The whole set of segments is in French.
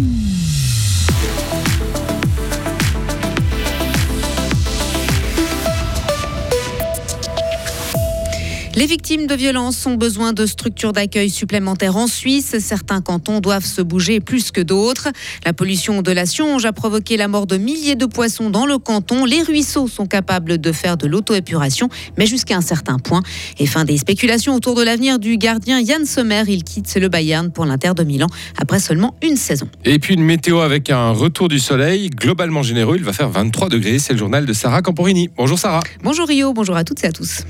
Mm-hmm. Les victimes de violences ont besoin de structures d'accueil supplémentaires en Suisse. Certains cantons doivent se bouger plus que d'autres. La pollution de la Sionge a provoqué la mort de milliers de poissons dans le canton. Les ruisseaux sont capables de faire de l'auto-épuration, mais jusqu'à un certain point. Et fin des spéculations autour de l'avenir du gardien Yann Sommer. Il quitte le Bayern pour l'Inter de Milan après seulement une saison. Et puis une météo avec un retour du soleil globalement généreux. Il va faire 23 degrés. C'est le journal de Sarah Camporini. Bonjour Sarah. Bonjour Rio, bonjour à toutes et à tous.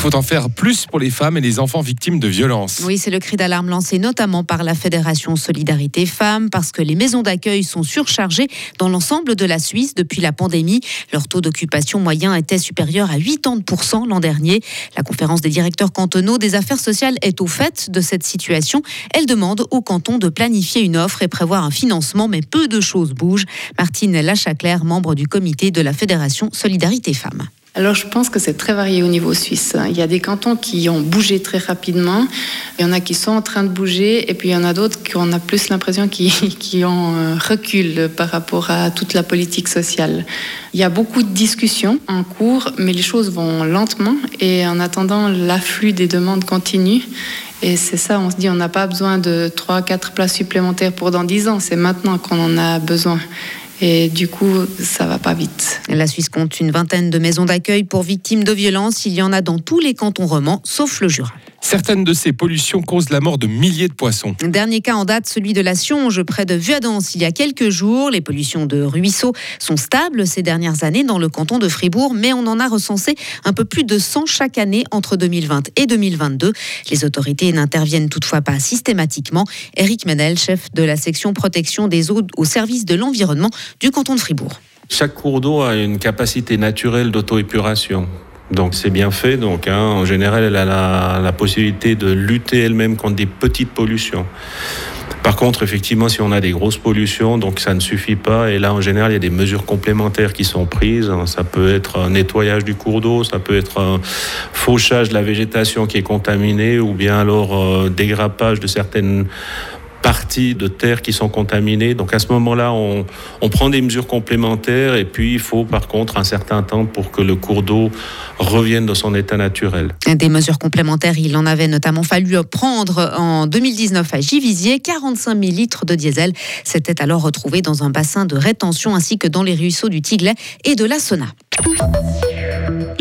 Il faut en faire plus pour les femmes et les enfants victimes de violences. Oui, c'est le cri d'alarme lancé notamment par la Fédération Solidarité Femmes parce que les maisons d'accueil sont surchargées dans l'ensemble de la Suisse depuis la pandémie. Leur taux d'occupation moyen était supérieur à 80% l'an dernier. La conférence des directeurs cantonaux des affaires sociales est au fait de cette situation. Elle demande au canton de planifier une offre et prévoir un financement, mais peu de choses bougent. Martine Lachaclaire, membre du comité de la Fédération Solidarité Femmes. Alors je pense que c'est très varié au niveau suisse. Il y a des cantons qui ont bougé très rapidement, il y en a qui sont en train de bouger, et puis il y en a d'autres qui on a plus l'impression qui, qui ont euh, recul par rapport à toute la politique sociale. Il y a beaucoup de discussions en cours, mais les choses vont lentement, et en attendant, l'afflux des demandes continue. Et c'est ça, on se dit, on n'a pas besoin de 3-4 places supplémentaires pour dans 10 ans, c'est maintenant qu'on en a besoin. Et du coup, ça va pas vite. La Suisse compte une vingtaine de maisons d'accueil pour victimes de violences. Il y en a dans tous les cantons romans, sauf le Jura. Certaines de ces pollutions causent la mort de milliers de poissons. Dernier cas en date, celui de la Sionge, près de Vuadens, il y a quelques jours. Les pollutions de ruisseaux sont stables ces dernières années dans le canton de Fribourg, mais on en a recensé un peu plus de 100 chaque année entre 2020 et 2022. Les autorités n'interviennent toutefois pas systématiquement. Eric Menel, chef de la section protection des eaux au service de l'environnement du canton de Fribourg. Chaque cours d'eau a une capacité naturelle d'auto-épuration. Donc c'est bien fait. Donc hein, en général, elle a la, possibilité de lutter elle-même contre des petites pollutions. Par contre, effectivement, si on a des grosses pollutions, donc ça ne suffit pas. Et là, en général, il y a des mesures complémentaires qui sont prises. Ça peut être un nettoyage du cours d'eau, ça peut être un fauchage de la végétation qui est contaminée, ou bien alors euh, dégrappage de certaines parties de terre qui sont contaminées. Donc à ce moment-là, on, on, prend des mesures complémentaires et puis il faut par contre un certain temps pour que le cours d'eau revienne dans son état naturel. Des mesures complémentaires, il en avait notamment fallu prendre en 2019 à Givisier. 45 000 litres de diesel s'étaient alors retrouvés dans un bassin de rétention ainsi que dans les ruisseaux du Tiglet et de la Sona.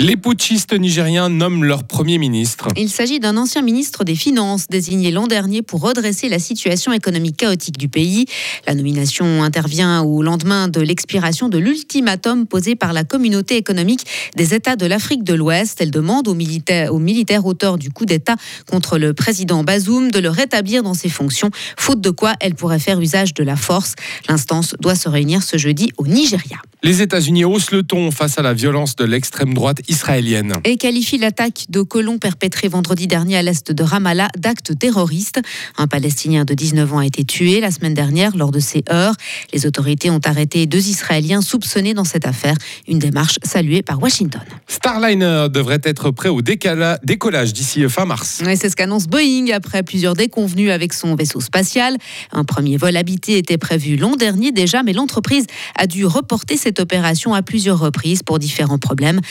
Les putschistes nigériens nomment leur Premier ministre. Il s'agit d'un ancien ministre des Finances désigné l'an dernier pour redresser la situation économique chaotique du pays. La nomination intervient au lendemain de l'expiration de l'ultimatum posé par la communauté économique des États de l'Afrique de l'Ouest. Elle demande aux militaires, aux militaires auteurs du coup d'État contre le président Bazoum de le rétablir dans ses fonctions, faute de quoi elle pourrait faire usage de la force. L'instance doit se réunir ce jeudi au Nigeria. Les États-Unis haussent le ton face à la violence de l'extrême droite israélienne. Et qualifie l'attaque de colons perpétrée vendredi dernier à l'est de Ramallah d'acte terroriste. Un Palestinien de 19 ans a été tué la semaine dernière lors de ces heures. Les autorités ont arrêté deux Israéliens soupçonnés dans cette affaire. Une démarche saluée par Washington. Starliner devrait être prêt au décollage d'ici fin mars. c'est ce qu'annonce Boeing après plusieurs déconvenus avec son vaisseau spatial. Un premier vol habité était prévu l'an dernier déjà, mais l'entreprise a dû reporter cette opération à plusieurs reprises pour différents problèmes.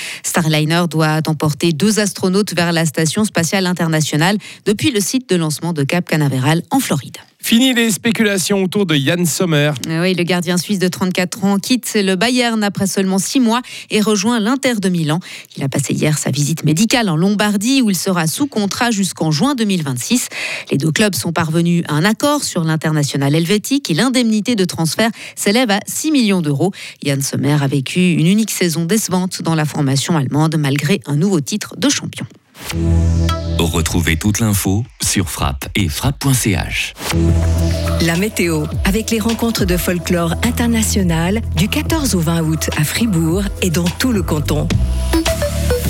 Starliner doit emporter deux astronautes vers la station spatiale internationale depuis le site de lancement de Cap Canaveral en Floride. Fini les spéculations autour de Yann Sommer. Oui, le gardien suisse de 34 ans quitte le Bayern après seulement six mois et rejoint l'Inter de Milan. Il a passé hier sa visite médicale en Lombardie où il sera sous contrat jusqu'en juin 2026. Les deux clubs sont parvenus à un accord sur l'international helvétique et l'indemnité de transfert s'élève à 6 millions d'euros. Yann Sommer a vécu une unique saison décevante dans la formation allemande malgré un nouveau titre de champion. Retrouvez toute l'info sur frappe et frappe.ch. La météo, avec les rencontres de folklore international du 14 au 20 août à Fribourg et dans tout le canton.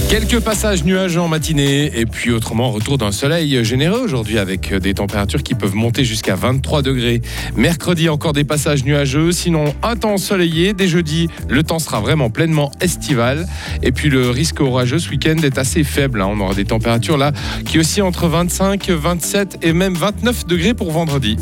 Quelques passages nuageux en matinée et puis autrement retour d'un soleil généreux aujourd'hui avec des températures qui peuvent monter jusqu'à 23 degrés. Mercredi encore des passages nuageux, sinon un temps ensoleillé. Dès jeudi, le temps sera vraiment pleinement estival et puis le risque orageux ce week-end est assez faible. Hein. On aura des températures là qui aussi entre 25, 27 et même 29 degrés pour vendredi.